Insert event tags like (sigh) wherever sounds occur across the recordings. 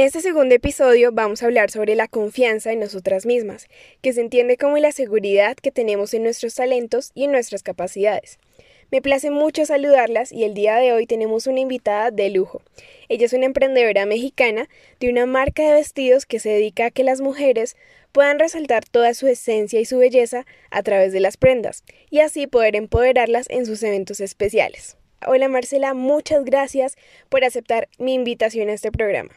En este segundo episodio vamos a hablar sobre la confianza en nosotras mismas, que se entiende como la seguridad que tenemos en nuestros talentos y en nuestras capacidades. Me place mucho saludarlas y el día de hoy tenemos una invitada de lujo. Ella es una emprendedora mexicana de una marca de vestidos que se dedica a que las mujeres puedan resaltar toda su esencia y su belleza a través de las prendas y así poder empoderarlas en sus eventos especiales. Hola Marcela, muchas gracias por aceptar mi invitación a este programa.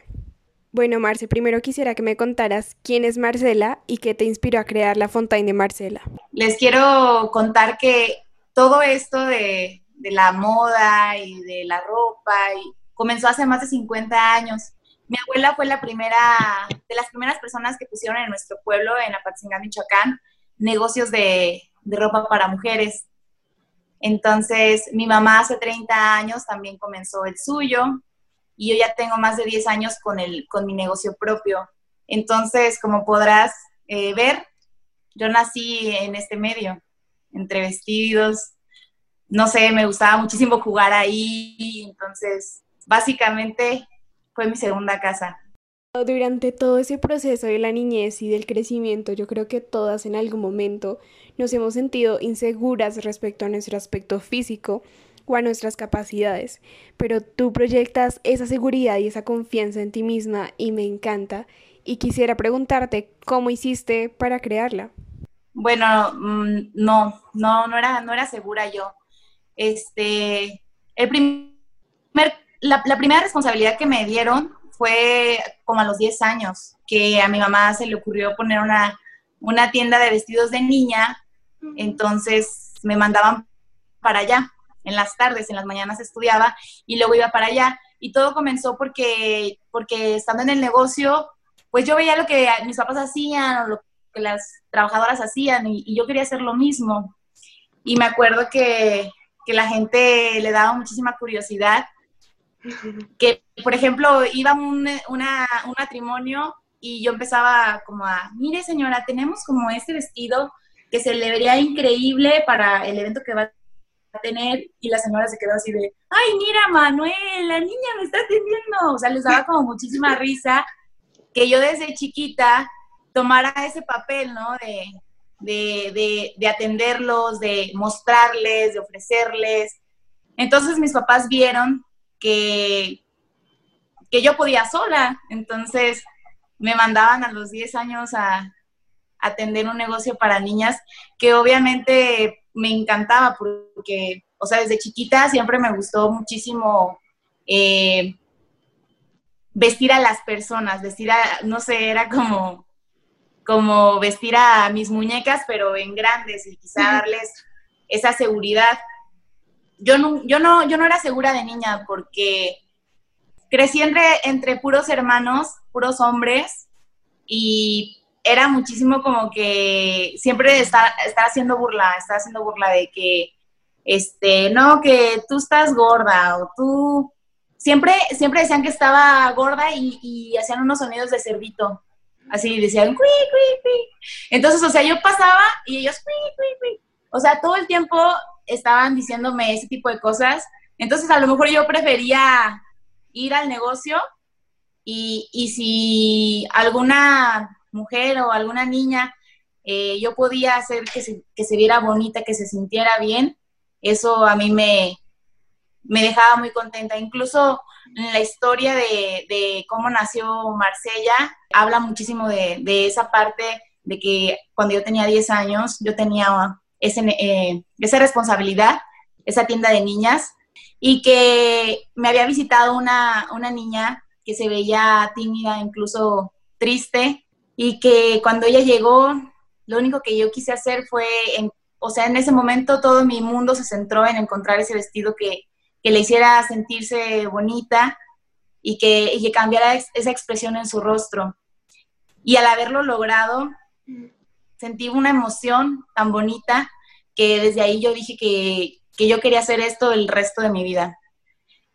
Bueno, Marce, primero quisiera que me contaras quién es Marcela y qué te inspiró a crear la Fontaine de Marcela. Les quiero contar que todo esto de, la moda y de la ropa comenzó hace más de 50 años. Mi abuela fue la primera, de las primeras personas que pusieron en nuestro pueblo, en Apatzingán, Michoacán, negocios de, de ropa para mujeres. Entonces, mi mamá hace 30 años también comenzó el suyo y yo ya tengo más de 10 años con, el, con mi negocio propio. Entonces, como podrás eh, ver, yo nací en este medio, entre vestidos, no sé, me gustaba muchísimo jugar ahí, entonces, básicamente fue mi segunda casa. Durante todo ese proceso de la niñez y del crecimiento, yo creo que todas en algún momento nos hemos sentido inseguras respecto a nuestro aspecto físico o a nuestras capacidades, pero tú proyectas esa seguridad y esa confianza en ti misma y me encanta y quisiera preguntarte cómo hiciste para crearla. Bueno, mm, no, no, no era, no era segura yo. Este, el primer, la, la primera responsabilidad que me dieron fue como a los 10 años, que a mi mamá se le ocurrió poner una, una tienda de vestidos de niña, entonces me mandaban para allá en las tardes, en las mañanas estudiaba y luego iba para allá. Y todo comenzó porque, porque estando en el negocio, pues yo veía lo que mis papás hacían o lo que las trabajadoras hacían y, yo quería hacer lo mismo. Y me acuerdo que, que la gente le daba muchísima curiosidad. (laughs) Que, por ejemplo, iba un, una, un matrimonio y yo empezaba como a, mire señora, tenemos como este vestido que se le vería increíble para el evento que va tener y la señora se quedó así de, ay, mira, Manuel, la niña me está atendiendo. O sea, les daba como muchísima (laughs) risa que yo desde chiquita tomara ese papel, ¿no? De, de, atenderlos, de mostrarles, de ofrecerles. Entonces mis papás vieron que, que yo podía sola. Entonces me mandaban a los 10 años a atender un negocio para niñas que obviamente me encantaba porque, o sea, desde chiquita siempre me gustó muchísimo eh, vestir a las personas, vestir a, no sé, era como, como vestir a mis muñecas, pero en grandes y quizá darles esa seguridad. Yo no, yo no, yo no era segura de niña porque crecí entre, entre puros hermanos, puros hombres, y era muchísimo como que siempre estar, estar haciendo burla, estar haciendo burla de que, este, no, que tú estás gorda o tú... Siempre, siempre decían que estaba gorda y, hacían unos sonidos de cerdito. Así decían, cui, cui, cui. Entonces, o sea, yo pasaba y ellos, cui, cui, cui. O sea, todo el tiempo estaban diciéndome ese tipo de cosas. Entonces, a lo mejor yo prefería ir al negocio y, y si alguna mujer o alguna niña, eh, yo podía hacer que se, que se viera bonita, que se sintiera bien, eso a mí me, me dejaba muy contenta. Incluso la historia de, cómo nació Marsella habla muchísimo de, esa parte de que cuando yo tenía 10 años, yo tenía ese, eh, esa responsabilidad, esa tienda de niñas, y que me había visitado una, una niña que se veía tímida, incluso triste, y que cuando ella llegó, lo único que yo quise hacer fue, o sea, en ese momento todo mi mundo se centró en encontrar ese vestido que, que le hiciera sentirse bonita y que, y que cambiara esa expresión en su rostro. Y al haberlo logrado, sentí una emoción tan bonita que desde ahí yo dije que, que yo quería hacer esto el resto de mi vida.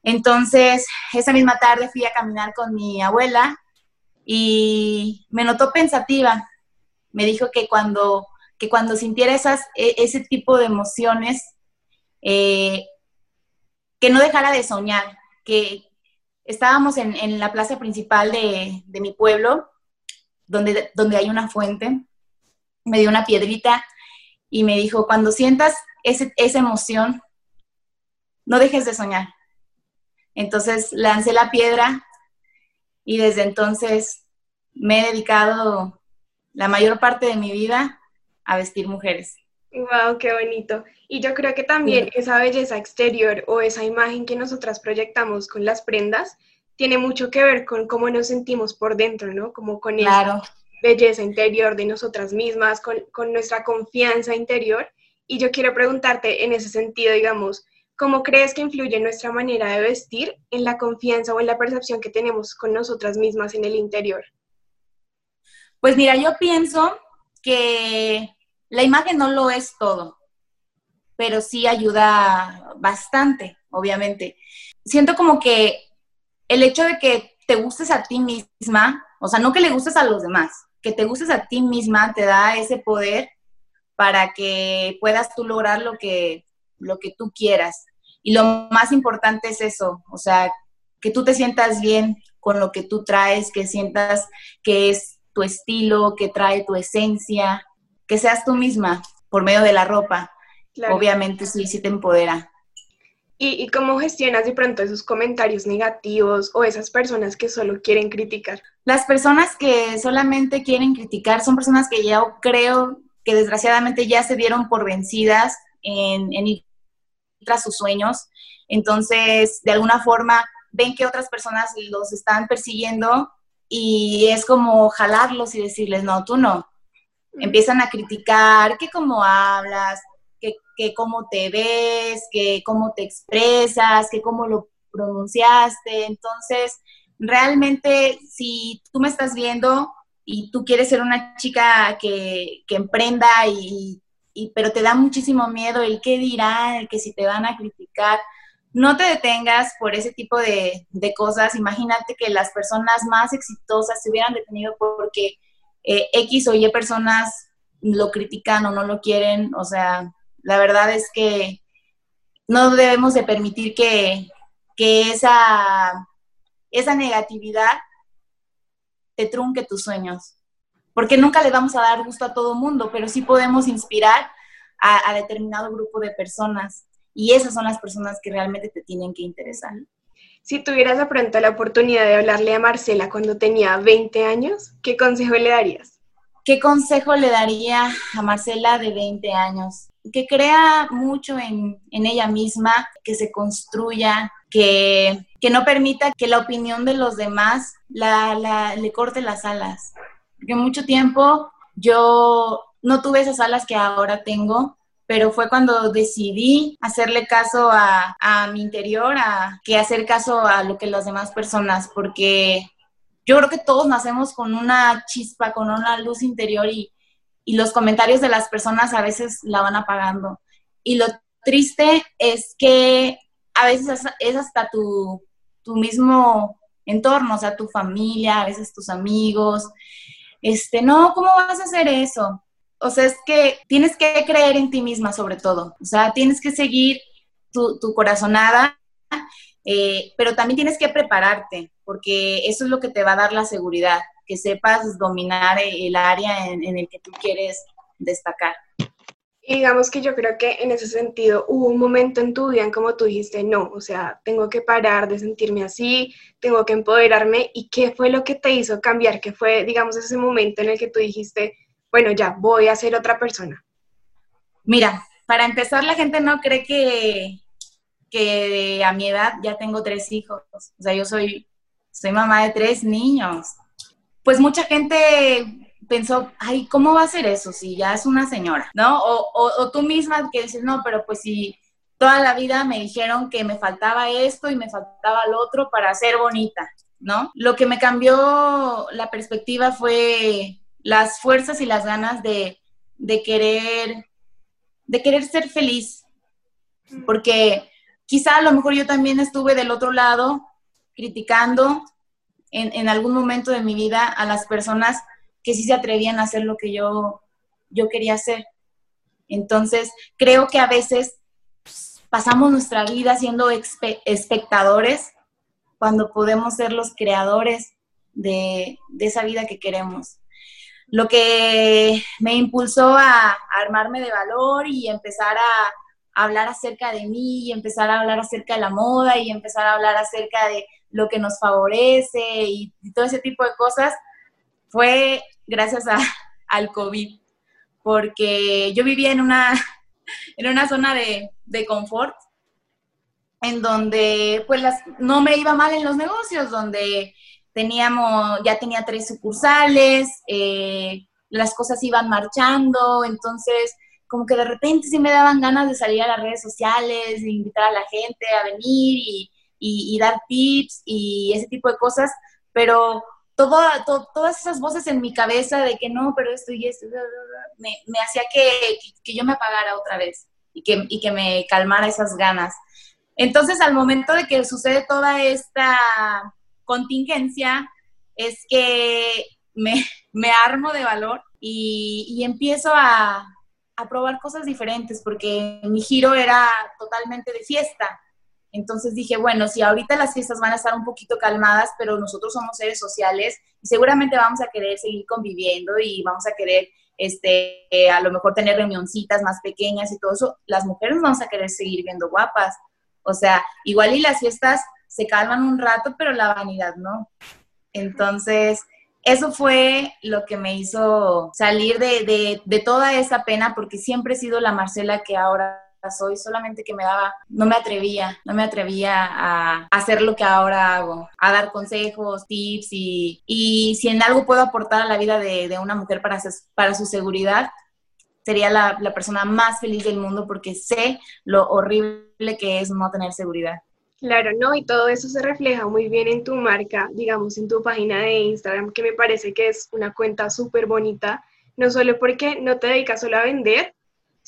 Entonces, esa misma tarde fui a caminar con mi abuela y me notó pensativa. Me dijo que cuando, que cuando sintiera esas, e, ese tipo de emociones, eh, que no dejara de soñar, que estábamos en, en la plaza principal de, de, mi pueblo, donde, donde hay una fuente, me dio una piedrita y me dijo, cuando sientas ese, esa emoción, no dejes de soñar. Entonces lancé la piedra y desde entonces me he dedicado la mayor parte de mi vida a vestir mujeres. Wow, qué bonito. Y yo creo que también esa belleza exterior o esa imagen que nosotras proyectamos con las prendas tiene mucho que ver con cómo nos sentimos por dentro, ¿no? Como con esa belleza interior de nosotras mismas, con, con nuestra confianza interior. Y yo quiero preguntarte en ese sentido, digamos, ¿cómo crees que influye nuestra manera de vestir en la confianza o en la percepción que tenemos con nosotras mismas en el interior? Pues mira, yo pienso que la imagen no lo es todo, pero sí ayuda bastante, obviamente. Siento como que el hecho de que te gustes a ti misma, o sea, no que le gustes a los demás, que te gustes a ti misma te da ese poder para que puedas tú lograr lo que, lo que tú quieras. Y lo más importante es eso, o sea, que tú te sientas bien con lo que tú traes, que sientas que es tu estilo, que trae tu esencia, que seas tú misma por medio de la ropa. Obviamente sí, sí te empodera. ¿Y, ¿Y, cómo gestionas de pronto esos comentarios negativos o esas personas que solo quieren criticar? Las personas que solamente quieren criticar son personas que yo creo que desgraciadamente ya se dieron por vencidas en, en ir tras sus sueños. Entonces, de alguna forma, ven que otras personas los están persiguiendo y es como jalarlos y decirles, no, tú no empiezan a criticar que cómo hablas, que, que cómo te ves, que cómo te expresas, que cómo lo pronunciaste. Entonces, realmente, si tú me estás viendo y tú quieres ser una chica que, que emprenda y, y, pero te da muchísimo miedo el qué dirán, el que si te van a criticar, no te detengas por ese tipo de, de cosas. Imagínate que las personas más exitosas se hubieran detenido porque eh, X o Y personas lo critican o no lo quieren, o sea, la verdad es que no debemos de permitir que, que esa, esa negatividad te trunque tus sueños, porque nunca le vamos a dar gusto a todo mundo, pero sí podemos inspirar a, a determinado grupo de personas y esas son las personas que realmente te tienen que interesar. Si tuvieras de pronto la oportunidad de hablarle a Marcela cuando tenía 20 años, ¿qué consejo le darías? ¿Qué consejo le daría a Marcela de 20 años? Que crea mucho en, en ella misma, que se construya, que, que, no permita que la opinión de los demás la, la, le corte las alas. Porque mucho tiempo yo no tuve esas alas que ahora tengo pero fue cuando decidí hacerle caso a, a mi interior, a que hacer caso a lo que las demás personas, porque yo creo que todos nacemos con una chispa, con una luz interior y, y los comentarios de las personas a veces la van apagando. Y lo triste es que a veces es hasta tu, tu mismo entorno, o sea, tu familia, a veces tus amigos. Este, no, ¿cómo vas a hacer eso? o sea, es que tienes que creer en ti misma sobre todo, o sea, tienes que seguir tu, corazonada, eh, pero también tienes que prepararte, porque eso es lo que te va a dar la seguridad, que sepas dominar el área en, en el que tú quieres destacar. Y digamos que yo creo que en ese sentido hubo un momento en tu vida en como tú dijiste, no, o sea, tengo que parar de sentirme así, tengo que empoderarme. ¿Y qué fue lo que te hizo cambiar? ¿Qué fue, digamos, ese momento en el que tú dijiste, bueno, ya, voy a ser otra persona? Mira, para empezar, la gente no cree que, que a mi edad ya tengo tres hijos. O sea, yo soy, soy mamá de tres niños. Pues mucha gente pensó, ay, ¿cómo va a ser eso si ya es una señora? ¿No? O, o, tú misma que dices, no, pero pues si toda la vida me dijeron que me faltaba esto y me faltaba lo otro para ser bonita, ¿no? Lo que me cambió la perspectiva fue las fuerzas y las ganas de, de querer, de querer ser feliz, porque quizá a lo mejor yo también estuve del otro lado criticando en, en, algún momento de mi vida a las personas que sí se atrevían a hacer lo que yo, yo quería hacer. Entonces, creo que a veces pasamos nuestra vida siendo espectadores cuando podemos ser los creadores de, de esa vida que queremos lo que me impulsó a, armarme de valor y empezar a, hablar acerca de mí y empezar a hablar acerca de la moda y empezar a hablar acerca de lo que nos favorece y, todo ese tipo de cosas fue gracias a, al COVID, porque yo vivía en una, en una zona de, de confort en donde pues las, no me iba mal en los negocios, donde teníamos, ya tenía tres sucursales, eh, las cosas iban marchando, entonces como que de repente sí me daban ganas de salir a las redes sociales, de invitar a la gente a venir y, y, dar tips y ese tipo de cosas, pero todas esas voces en mi cabeza de que no, pero esto y esto, me, me hacía que, que, yo me apagara otra vez y que, y que me calmara esas ganas. Entonces, al momento de que sucede toda esta contingencia es que me, (laughs) me armo de valor y, y empiezo a, a, probar cosas diferentes porque mi giro era totalmente de fiesta. Entonces dije, bueno, si ahorita las fiestas van a estar un poquito calmadas, pero nosotros somos seres sociales y seguramente vamos a querer seguir conviviendo y vamos a querer, este, a lo mejor tener reunioncitas más pequeñas y todo eso, las mujeres vamos a querer seguir viendo guapas. O sea, igual y las fiestas se calman un rato, pero la vanidad no. Entonces, eso fue lo que me hizo salir de, de, toda esa pena, porque siempre he sido la Marcela que ahora soy, solamente que me daba, no me atrevía, no me atrevía a hacer lo que ahora hago, a dar consejos, tips y, y si en algo puedo aportar a la vida de, de una mujer para, para su seguridad, sería la, la persona más feliz del mundo porque sé lo horrible que es no tener seguridad. Claro, ¿no? Y todo eso se refleja muy bien en tu marca, digamos, en tu página de Instagram, que me parece que es una cuenta súper bonita, no solo porque no te dedicas solo a vender,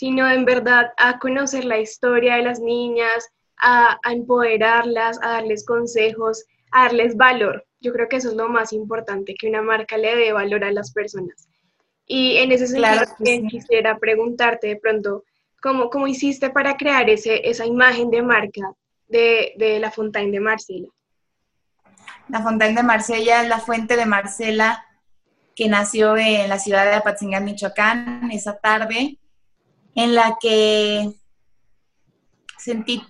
sino en verdad a conocer la historia de las niñas, a, empoderarlas, a darles consejos, a darles valor. Yo creo que eso es lo más importante, que una marca le dé valor a las personas. Y en ese sentido, quisiera preguntarte de pronto, ¿cómo, ¿cómo hiciste para crear ese, esa imagen de marca de, la Fontaine de Marsella? La Fontaine de Marsella es la fuente de Marcela que nació en la ciudad de Apatzingán, Michoacán, esa tarde, en la que sentí,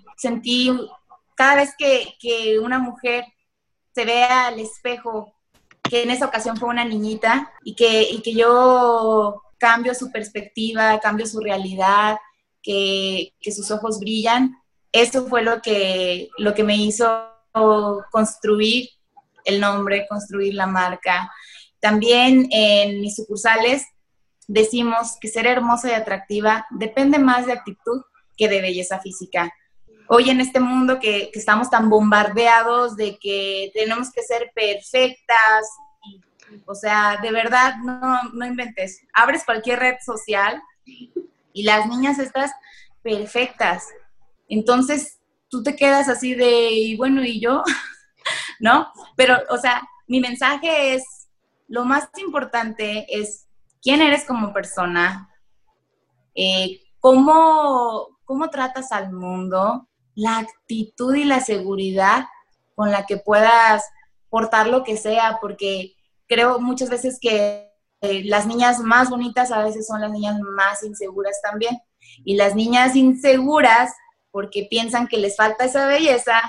cada vez que, una mujer se ve al espejo, que en esa ocasión fue una niñita, y que, yo cambio su perspectiva, cambio su realidad, que, sus ojos brillan, eso fue lo que me hizo construir el nombre, construir la marca. También en mis sucursales decimos que ser hermosa y atractiva depende más de actitud que de belleza física. Hoy en este mundo que, estamos tan bombardeados de que tenemos que ser perfectas, o sea, de verdad, no, no inventes. Abres cualquier red social y las niñas estas perfectas, entonces, tú te quedas así de, bueno, ¿y yo? (laughs) ¿No? Pero, o sea, mi mensaje es, lo más importante es quién eres como persona, eh, cómo, cómo tratas al mundo, la actitud y la seguridad con la que puedas portar lo que sea, porque creo muchas veces que eh, las niñas más bonitas a veces son las niñas más inseguras también. Y las niñas inseguras porque piensan que les falta esa belleza,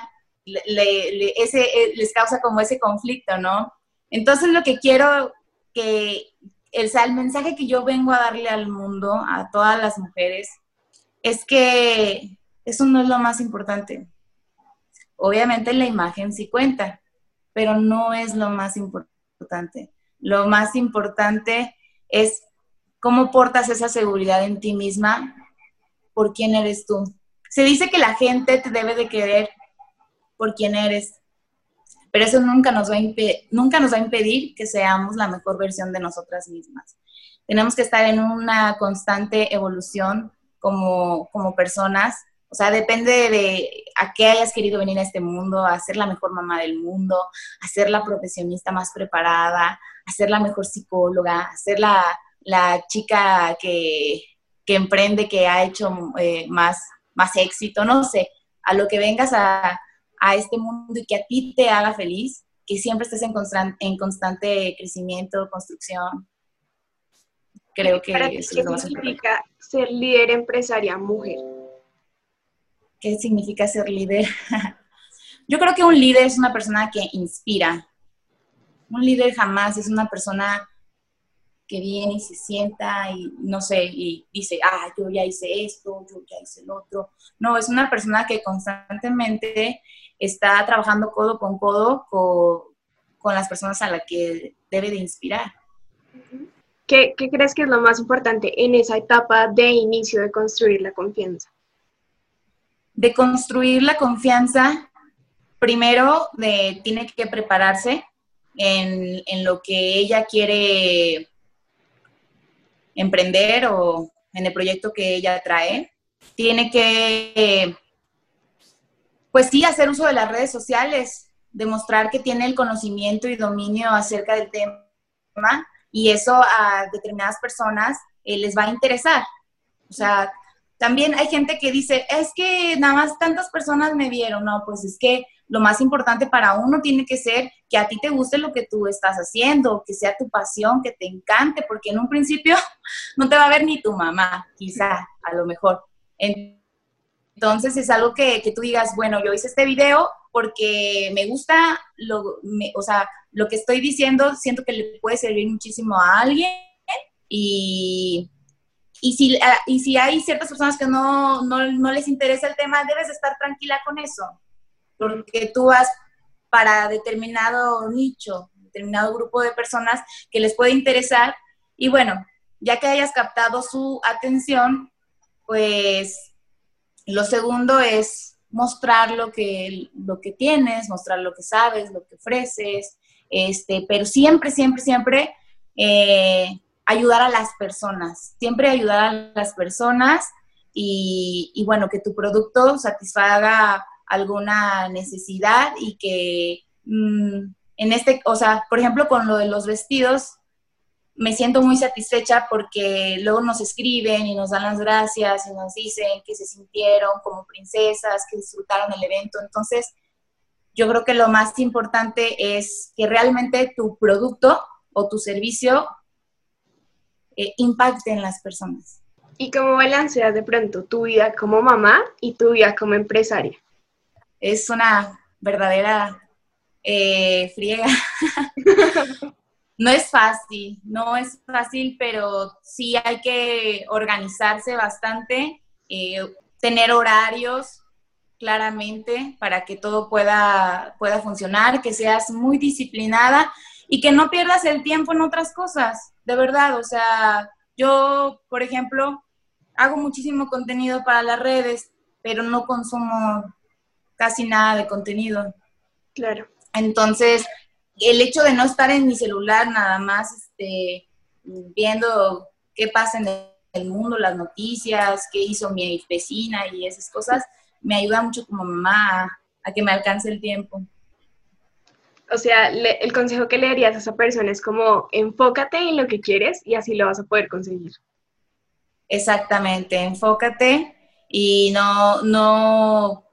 ese, eh, les causa como ese conflicto, ¿no? Entonces lo que quiero que, el, mensaje que yo vengo a darle al mundo, a todas las mujeres, es que eso no es lo más importante. Obviamente la imagen sí cuenta, pero no es lo más importante. Lo más importante es cómo portas esa seguridad en ti misma por quién eres tú. Se dice que la gente te debe de querer por quién eres, pero eso nunca nos va a, impedir que seamos la mejor versión de nosotras mismas. Tenemos que estar en una constante evolución como, como personas o sea, depende de a qué hayas querido venir a este mundo, a ser la mejor mamá del mundo, a ser la profesionista más preparada, a ser la mejor psicóloga, a ser la, chica que, emprende, que ha hecho eh, más, más éxito, no sé, a lo que vengas a, este mundo y que a ti te haga feliz, que siempre estés en, en constante crecimiento, construcción. Creo que lo más significa ser líder empresaria mujer? qué significa ser líder. (laughs) Yo creo que un líder es una persona que inspira. Un líder jamás es una persona que viene y se sienta y no sé, y dice, ah, yo ya hice esto, yo ya hice el otro. No, es una persona que constantemente está trabajando codo con codo con, las personas a las que debe de inspirar. ¿Qué, ¿Qué crees que es lo más importante en esa etapa de inicio de construir la confianza? de construir la confianza, primero de, tiene que prepararse en, lo que ella quiere emprender o en el proyecto que ella trae. Tiene que, pues sí, hacer uso de las redes sociales, demostrar que tiene el conocimiento y dominio acerca del tema y eso a determinadas personas eh, les va a interesar. O sea, también hay gente que dice, es que nada más tantas personas me vieron. No, pues es que lo más importante para uno tiene que ser que a ti te guste lo que tú estás haciendo, que sea tu pasión, que te encante, porque en un principio (laughs) no te va a ver ni tu mamá, quizá, a lo mejor. Entonces es algo que, que tú digas, bueno, yo hice este video porque me gusta, lo, o sea, lo que estoy diciendo, siento que le puede servir muchísimo a alguien y y si, ah, y si hay ciertas personas que no, les interesa el tema, debes estar tranquila con eso, porque tú vas para determinado nicho, determinado grupo de personas que les puede interesar. Y bueno, ya que hayas captado su atención, pues lo segundo es mostrar lo que, lo que tienes, mostrar lo que sabes, lo que ofreces, este, pero siempre, siempre, siempre eh, ayudar a las personas, siempre ayudar a las personas y, bueno, que tu producto satisfaga alguna necesidad y que mm, en este, o sea, por ejemplo, con lo de los vestidos, me siento muy satisfecha porque luego nos escriben y nos dan las gracias y nos dicen que se sintieron como princesas, que disfrutaron el evento. Entonces, yo creo que lo más importante es que realmente tu producto o tu servicio eh, impacte en las personas. ¿Y cómo balanceas de pronto tu vida como mamá y tu vida como empresaria? Es una verdadera eh, friega. (laughs) no es fácil, no es fácil, pero sí hay que organizarse bastante, eh, tener horarios claramente para que todo pueda, pueda funcionar, que seas muy disciplinada y que no pierdas el tiempo en otras cosas de verdad, o sea, yo, por ejemplo, hago muchísimo contenido para las redes, pero no consumo casi nada de contenido. Claro. Entonces, el hecho de no estar en mi celular nada más este, viendo qué pasa en el mundo, las noticias, qué hizo mi vecina y esas cosas, me ayuda mucho como mamá a que me alcance el tiempo o sea, el consejo que le darías a esa persona es como enfócate en lo que quieres y así lo vas a poder conseguir. Exactamente, enfócate y no, no,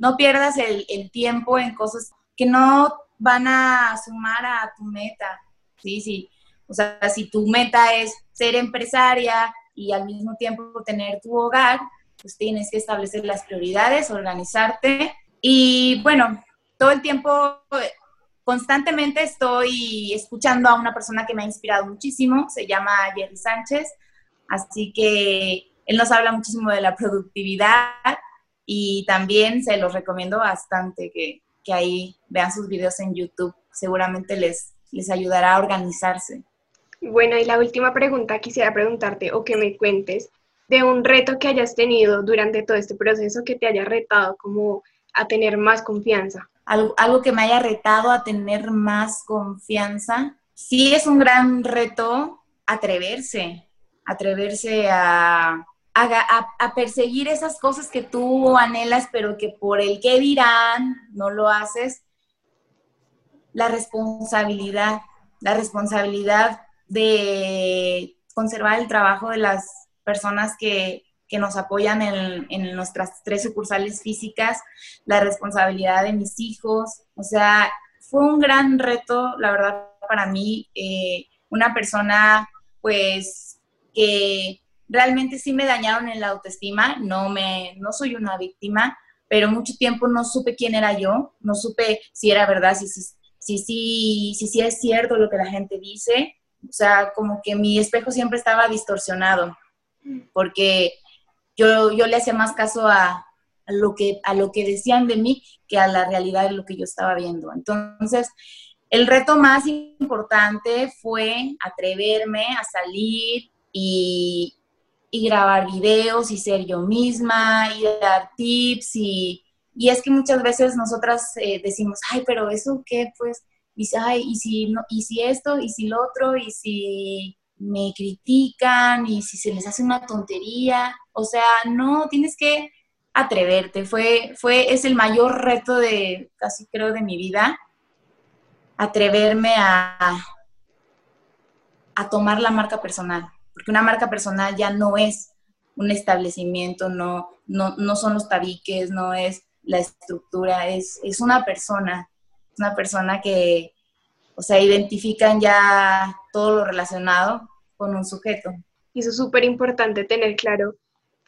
no pierdas el, tiempo en cosas que no van a sumar a tu meta. Sí, sí. O sea, si tu meta es ser empresaria y al mismo tiempo tener tu hogar, pues tienes que establecer las prioridades, organizarte y bueno, todo el tiempo constantemente estoy escuchando a una persona que me ha inspirado muchísimo, se llama Jerry Sánchez, así que él nos habla muchísimo de la productividad y también se los recomiendo bastante que, que ahí vean sus videos en YouTube, seguramente les, les ayudará a organizarse. Bueno, y la última pregunta quisiera preguntarte o que me cuentes de un reto que hayas tenido durante todo este proceso que te haya retado como a tener más confianza. Algo, algo que me haya retado a tener más confianza. Sí es un gran reto atreverse, atreverse a, a, perseguir esas cosas que tú anhelas, pero que por el que dirán no lo haces. La responsabilidad, la responsabilidad de conservar el trabajo de las personas que, nos apoyan en, en, nuestras tres sucursales físicas, la responsabilidad de mis hijos. O sea, fue un gran reto, la verdad, para mí, eh, una persona, pues, que realmente sí me dañaron en la autoestima, no, me, no soy una víctima, pero mucho tiempo no supe quién era yo, no supe si era verdad, si, si, si, si, si, si es cierto lo que la gente dice, o sea, como que mi espejo siempre estaba distorsionado, porque yo, yo le hacía más caso a, lo que, a lo que decían de mí que a la realidad de lo que yo estaba viendo. Entonces, el reto más importante fue atreverme a salir y, y grabar videos y ser yo misma y dar tips y, y es que muchas veces nosotras eh, decimos, ay, pero eso qué, pues, dice, ay, y si, no, y si esto, y si lo otro, y si me critican, y si se les hace una tontería, o sea, no, tienes que atreverte, fue, fue, es el mayor reto de, casi creo, de mi vida, atreverme a, a tomar la marca personal porque una marca personal ya no es un establecimiento, no, no, no son los tabiques, no es la estructura, es, es una persona, una persona que, o sea, identifican ya todo lo relacionado con un sujeto. Y eso es súper importante tener claro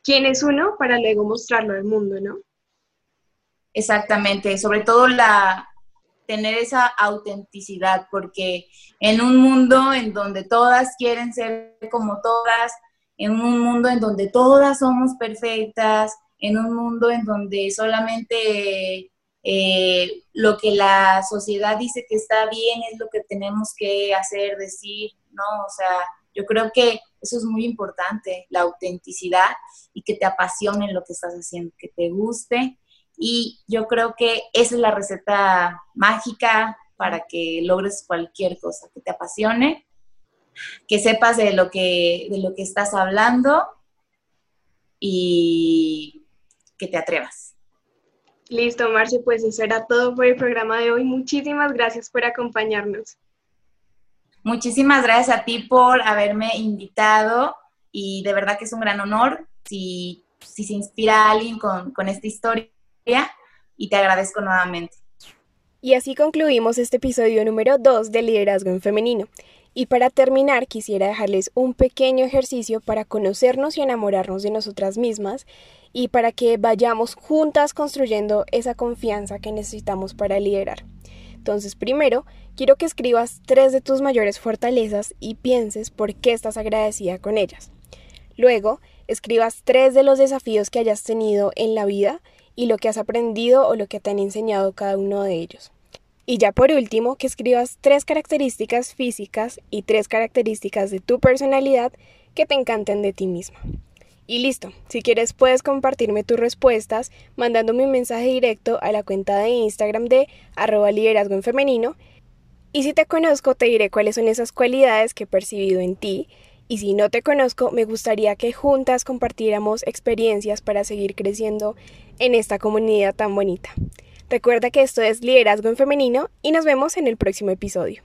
quién es uno para luego mostrarlo al mundo, ¿no? Exactamente, sobre todo la, tener esa autenticidad, porque en un mundo en donde todas quieren ser como todas, en un mundo en donde todas somos perfectas, en un mundo en donde solamente eh, lo que la sociedad dice que está bien es lo que tenemos que hacer, decir, ¿no? O sea, yo creo que eso es muy importante, la autenticidad y que te apasione lo que estás haciendo, que te guste y yo creo que esa es la receta mágica para que logres cualquier cosa, que te apasione, que sepas de lo que, de lo que estás hablando y que te atrevas. Listo, Marce, pues eso era todo por el programa de hoy. Muchísimas gracias por acompañarnos. Muchísimas gracias a ti por haberme invitado y de verdad que es un gran honor si, si se inspira a alguien con, con esta historia y te agradezco nuevamente. Y así concluimos este episodio número 2 de Liderazgo en Femenino. Y para terminar, quisiera dejarles un pequeño ejercicio para conocernos y enamorarnos de nosotras mismas y para que vayamos juntas construyendo esa confianza que necesitamos para liderar. Entonces, primero, quiero que escribas tres de tus mayores fortalezas y pienses por qué estás agradecida con ellas. Luego, escribas tres de los desafíos que hayas tenido en la vida y lo que has aprendido o lo que te han enseñado cada uno de ellos. Y ya por último, que escribas tres características físicas y tres características de tu personalidad que te encanten de ti misma. Y listo, si quieres puedes compartirme tus respuestas mandándome un mensaje directo a la cuenta de Instagram de arroba liderazgo en femenino. Y si te conozco te diré cuáles son esas cualidades que he percibido en ti y si no te conozco, me gustaría que juntas compartiéramos experiencias para seguir creciendo en esta comunidad tan bonita. Recuerda que esto es Liderazgo en Femenino y nos vemos en el próximo episodio.